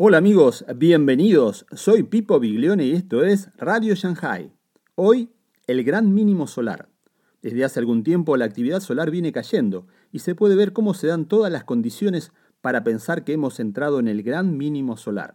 Hola amigos, bienvenidos. Soy Pipo Biglione y esto es Radio Shanghai. Hoy, el gran mínimo solar. Desde hace algún tiempo la actividad solar viene cayendo y se puede ver cómo se dan todas las condiciones para pensar que hemos entrado en el gran mínimo solar.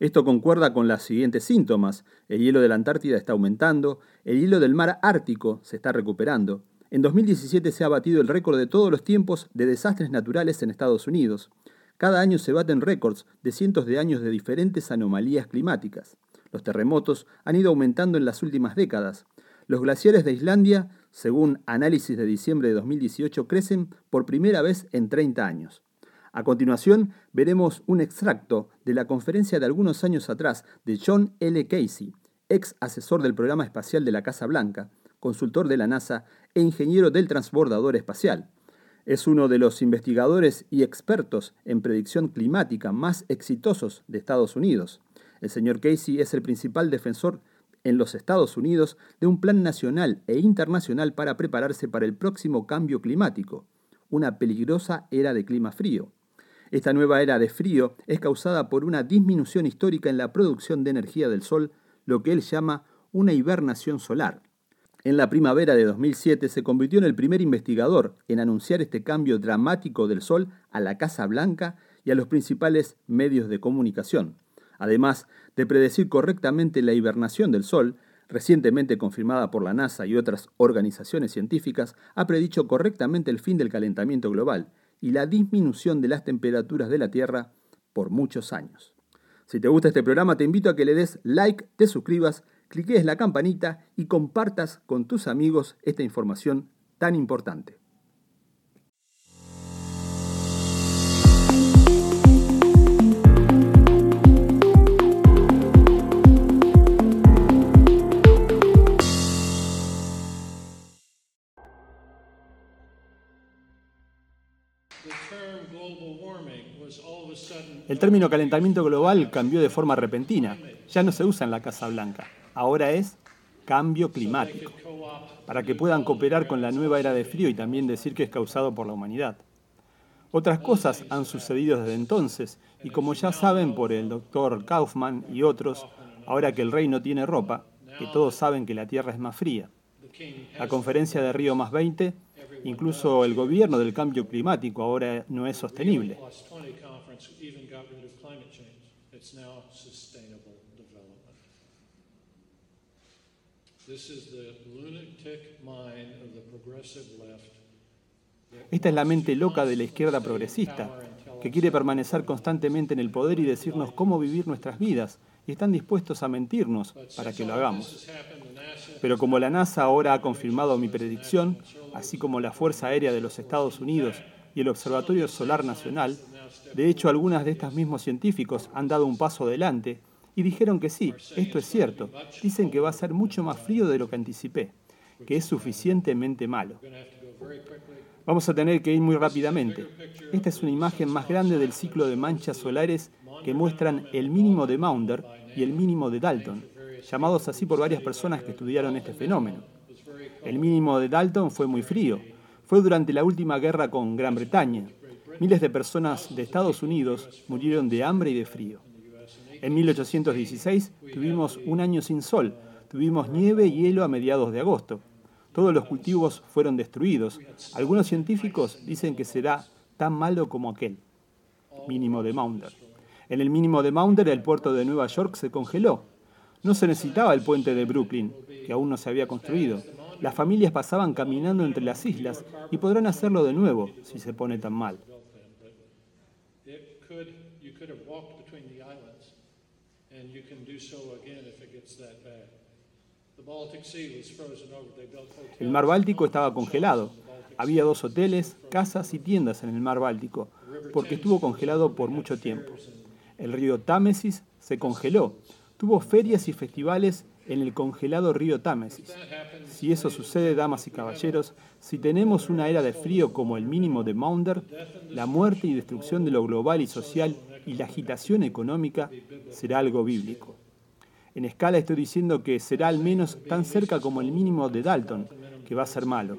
Esto concuerda con los siguientes síntomas. El hielo de la Antártida está aumentando, el hielo del mar Ártico se está recuperando. En 2017 se ha batido el récord de todos los tiempos de desastres naturales en Estados Unidos. Cada año se baten récords de cientos de años de diferentes anomalías climáticas. Los terremotos han ido aumentando en las últimas décadas. Los glaciares de Islandia, según análisis de diciembre de 2018, crecen por primera vez en 30 años. A continuación, veremos un extracto de la conferencia de algunos años atrás de John L. Casey, ex asesor del programa espacial de la Casa Blanca, consultor de la NASA e ingeniero del transbordador espacial. Es uno de los investigadores y expertos en predicción climática más exitosos de Estados Unidos. El señor Casey es el principal defensor en los Estados Unidos de un plan nacional e internacional para prepararse para el próximo cambio climático, una peligrosa era de clima frío. Esta nueva era de frío es causada por una disminución histórica en la producción de energía del Sol, lo que él llama una hibernación solar. En la primavera de 2007 se convirtió en el primer investigador en anunciar este cambio dramático del Sol a la Casa Blanca y a los principales medios de comunicación. Además de predecir correctamente la hibernación del Sol, recientemente confirmada por la NASA y otras organizaciones científicas, ha predicho correctamente el fin del calentamiento global y la disminución de las temperaturas de la Tierra por muchos años. Si te gusta este programa, te invito a que le des like, te suscribas cliques la campanita y compartas con tus amigos esta información tan importante. El término calentamiento global cambió de forma repentina. Ya no se usa en la Casa Blanca ahora es cambio climático, para que puedan cooperar con la nueva era de frío y también decir que es causado por la humanidad. Otras cosas han sucedido desde entonces, y como ya saben por el doctor Kaufman y otros, ahora que el rey no tiene ropa, que todos saben que la Tierra es más fría. La conferencia de Río más 20, incluso el gobierno del cambio climático ahora no es sostenible. Esta es la mente loca de la izquierda progresista, que quiere permanecer constantemente en el poder y decirnos cómo vivir nuestras vidas, y están dispuestos a mentirnos para que lo hagamos. Pero como la NASA ahora ha confirmado mi predicción, así como la Fuerza Aérea de los Estados Unidos y el Observatorio Solar Nacional, de hecho algunas de estos mismos científicos han dado un paso adelante y dijeron que sí, esto es cierto. Dicen que va a ser mucho más frío de lo que anticipé, que es suficientemente malo. Vamos a tener que ir muy rápidamente. Esta es una imagen más grande del ciclo de manchas solares que muestran el mínimo de Maunder y el mínimo de Dalton, llamados así por varias personas que estudiaron este fenómeno. El mínimo de Dalton fue muy frío. Fue durante la última guerra con Gran Bretaña. Miles de personas de Estados Unidos murieron de hambre y de frío. En 1816 tuvimos un año sin sol, tuvimos nieve y hielo a mediados de agosto. Todos los cultivos fueron destruidos. Algunos científicos dicen que será tan malo como aquel. Mínimo de Maunder. En el mínimo de Maunder el puerto de Nueva York se congeló. No se necesitaba el puente de Brooklyn, que aún no se había construido. Las familias pasaban caminando entre las islas y podrán hacerlo de nuevo si se pone tan mal. El mar Báltico estaba congelado. Había dos hoteles, casas y tiendas en el mar Báltico, porque estuvo congelado por mucho tiempo. El río Támesis se congeló. Tuvo ferias y festivales en el congelado río Támesis. Si eso sucede, damas y caballeros, si tenemos una era de frío como el mínimo de Maunder, la muerte y destrucción de lo global y social y la agitación económica será algo bíblico. En escala estoy diciendo que será al menos tan cerca como el mínimo de Dalton, que va a ser malo.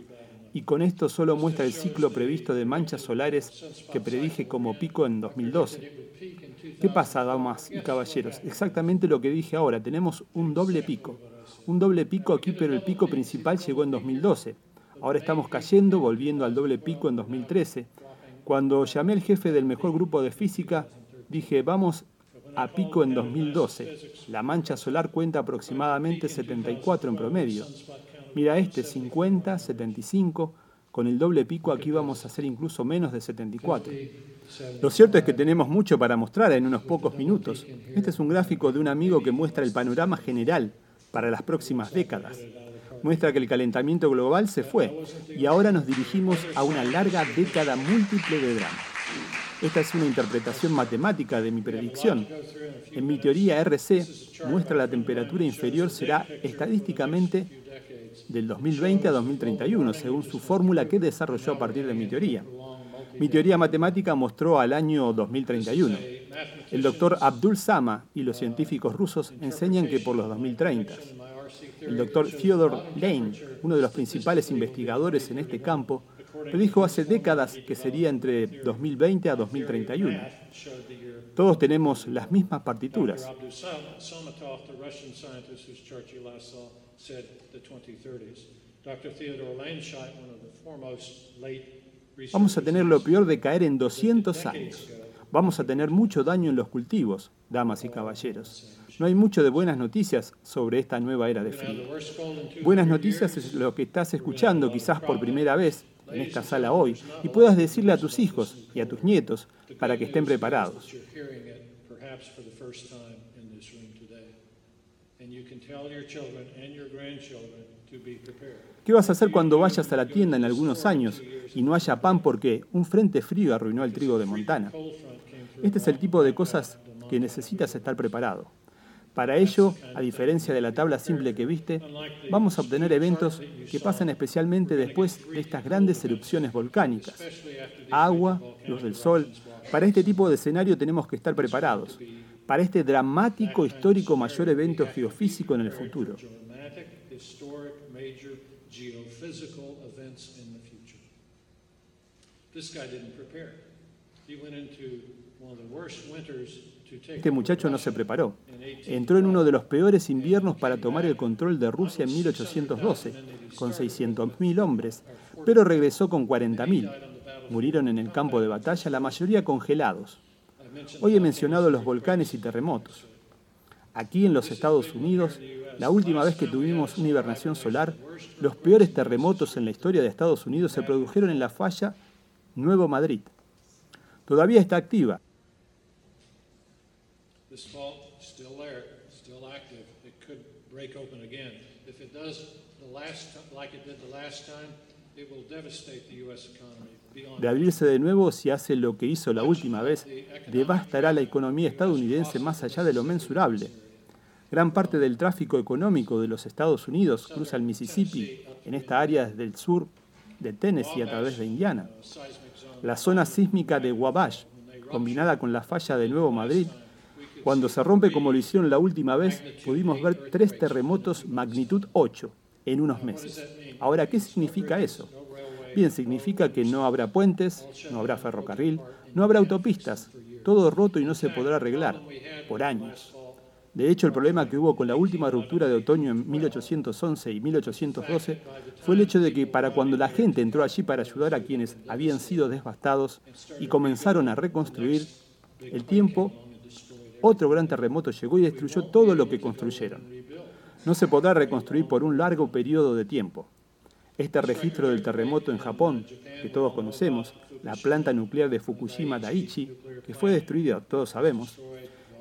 Y con esto solo muestra el ciclo previsto de manchas solares que predije como pico en 2012. ¿Qué pasa, damas y caballeros? Exactamente lo que dije ahora, tenemos un doble pico. Un doble pico aquí, pero el pico principal llegó en 2012. Ahora estamos cayendo, volviendo al doble pico en 2013. Cuando llamé al jefe del mejor grupo de física, dije, vamos a pico en 2012. La mancha solar cuenta aproximadamente 74 en promedio. Mira este, 50, 75. Con el doble pico aquí vamos a hacer incluso menos de 74. Lo cierto es que tenemos mucho para mostrar en unos pocos minutos. Este es un gráfico de un amigo que muestra el panorama general para las próximas décadas. Muestra que el calentamiento global se fue y ahora nos dirigimos a una larga década múltiple de drama. Esta es una interpretación matemática de mi predicción. En mi teoría RC muestra la temperatura inferior será estadísticamente del 2020 a 2031, según su fórmula que desarrolló a partir de mi teoría. Mi teoría matemática mostró al año 2031. El doctor Abdul Sama y los científicos rusos enseñan que por los 2030. El doctor Theodore Lane, uno de los principales investigadores en este campo, predijo hace décadas que sería entre 2020 a 2031. Todos tenemos las mismas partituras. Vamos a tener lo peor de caer en 200 años. Vamos a tener mucho daño en los cultivos, damas y caballeros. No hay mucho de buenas noticias sobre esta nueva era de frío. Buenas noticias es lo que estás escuchando quizás por primera vez en esta sala hoy y puedas decirle a tus hijos y a tus nietos para que estén preparados. ¿Qué vas a hacer cuando vayas a la tienda en algunos años y no haya pan porque un frente frío arruinó el trigo de Montana? Este es el tipo de cosas que necesitas estar preparado. Para ello, a diferencia de la tabla simple que viste, vamos a obtener eventos que pasan especialmente después de estas grandes erupciones volcánicas. Agua, luz del sol. Para este tipo de escenario tenemos que estar preparados. Para este dramático, histórico mayor evento geofísico en el futuro. Este muchacho no se preparó. Entró en uno de los peores inviernos para tomar el control de Rusia en 1812, con 600.000 hombres, pero regresó con 40.000. Murieron en el campo de batalla, la mayoría congelados. Hoy he mencionado los volcanes y terremotos. Aquí en los Estados Unidos, la última vez que tuvimos una hibernación solar, los peores terremotos en la historia de Estados Unidos se produjeron en la falla Nuevo Madrid. Todavía está activa, de abrirse de nuevo, si hace lo que hizo la última vez, devastará la economía estadounidense más allá de lo mensurable. Gran parte del tráfico económico de los Estados Unidos cruza el Mississippi en esta área desde el sur de Tennessee a través de Indiana. La zona sísmica de Wabash, combinada con la falla de Nuevo Madrid, cuando se rompe como lo hicieron la última vez, pudimos ver tres terremotos magnitud 8 en unos meses. Ahora, ¿qué significa eso? Bien, significa que no habrá puentes, no habrá ferrocarril, no habrá autopistas, todo roto y no se podrá arreglar, por años. De hecho, el problema que hubo con la última ruptura de otoño en 1811 y 1812 fue el hecho de que para cuando la gente entró allí para ayudar a quienes habían sido devastados y comenzaron a reconstruir, el tiempo otro gran terremoto llegó y destruyó todo lo que construyeron. No se podrá reconstruir por un largo periodo de tiempo. Este registro del terremoto en Japón, que todos conocemos, la planta nuclear de Fukushima Daiichi, que fue destruida, todos sabemos,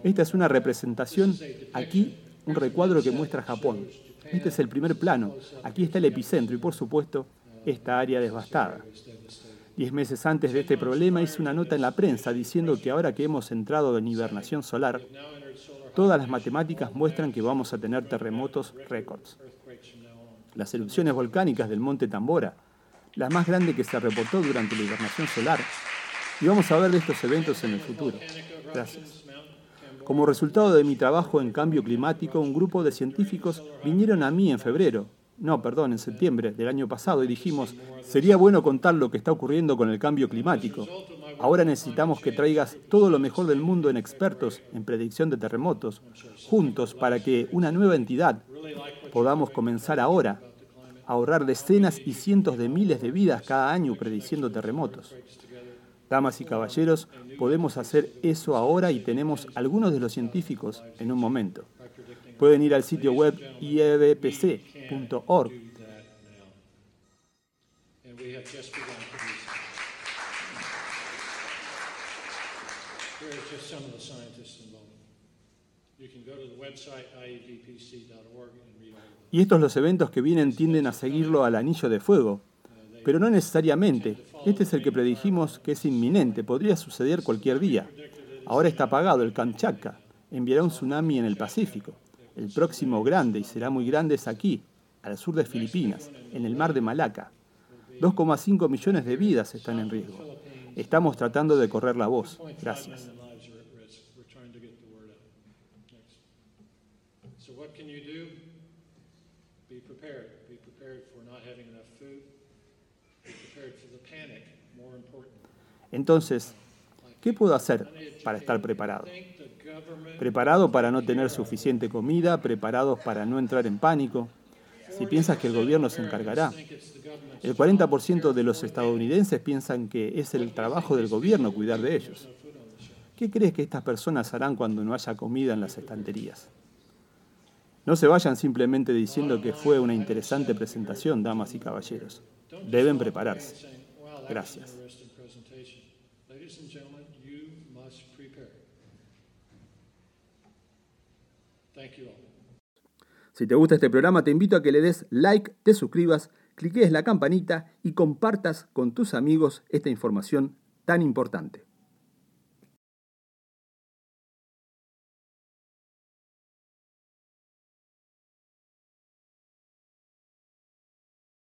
esta es una representación, aquí un recuadro que muestra Japón. Este es el primer plano, aquí está el epicentro y por supuesto esta área devastada. Diez meses antes de este problema hice una nota en la prensa diciendo que ahora que hemos entrado en hibernación solar, todas las matemáticas muestran que vamos a tener terremotos récords. Las erupciones volcánicas del monte Tambora, la más grande que se reportó durante la hibernación solar, y vamos a ver de estos eventos en el futuro. Gracias. Como resultado de mi trabajo en cambio climático, un grupo de científicos vinieron a mí en febrero no, perdón, en septiembre del año pasado y dijimos, sería bueno contar lo que está ocurriendo con el cambio climático. Ahora necesitamos que traigas todo lo mejor del mundo en expertos en predicción de terremotos, juntos para que una nueva entidad podamos comenzar ahora a ahorrar decenas y cientos de miles de vidas cada año prediciendo terremotos. Damas y caballeros, podemos hacer eso ahora y tenemos algunos de los científicos en un momento. Pueden ir al sitio web Y estos los eventos que vienen tienden a seguirlo al anillo de fuego, pero no necesariamente. Este es el que predijimos que es inminente, podría suceder cualquier día. Ahora está apagado el Kamchatka, enviará un tsunami en el Pacífico. El próximo grande, y será muy grande, es aquí, al sur de Filipinas, en el mar de Malaca. 2,5 millones de vidas están en riesgo. Estamos tratando de correr la voz. Gracias. Entonces, ¿qué puedo hacer para estar preparado? Preparado para no tener suficiente comida, preparados para no entrar en pánico. Si piensas que el gobierno se encargará. El 40% de los estadounidenses piensan que es el trabajo del gobierno cuidar de ellos. ¿Qué crees que estas personas harán cuando no haya comida en las estanterías? No se vayan simplemente diciendo que fue una interesante presentación, damas y caballeros. Deben prepararse. Gracias. Si te gusta este programa, te invito a que le des like, te suscribas, cliques la campanita y compartas con tus amigos esta información tan importante.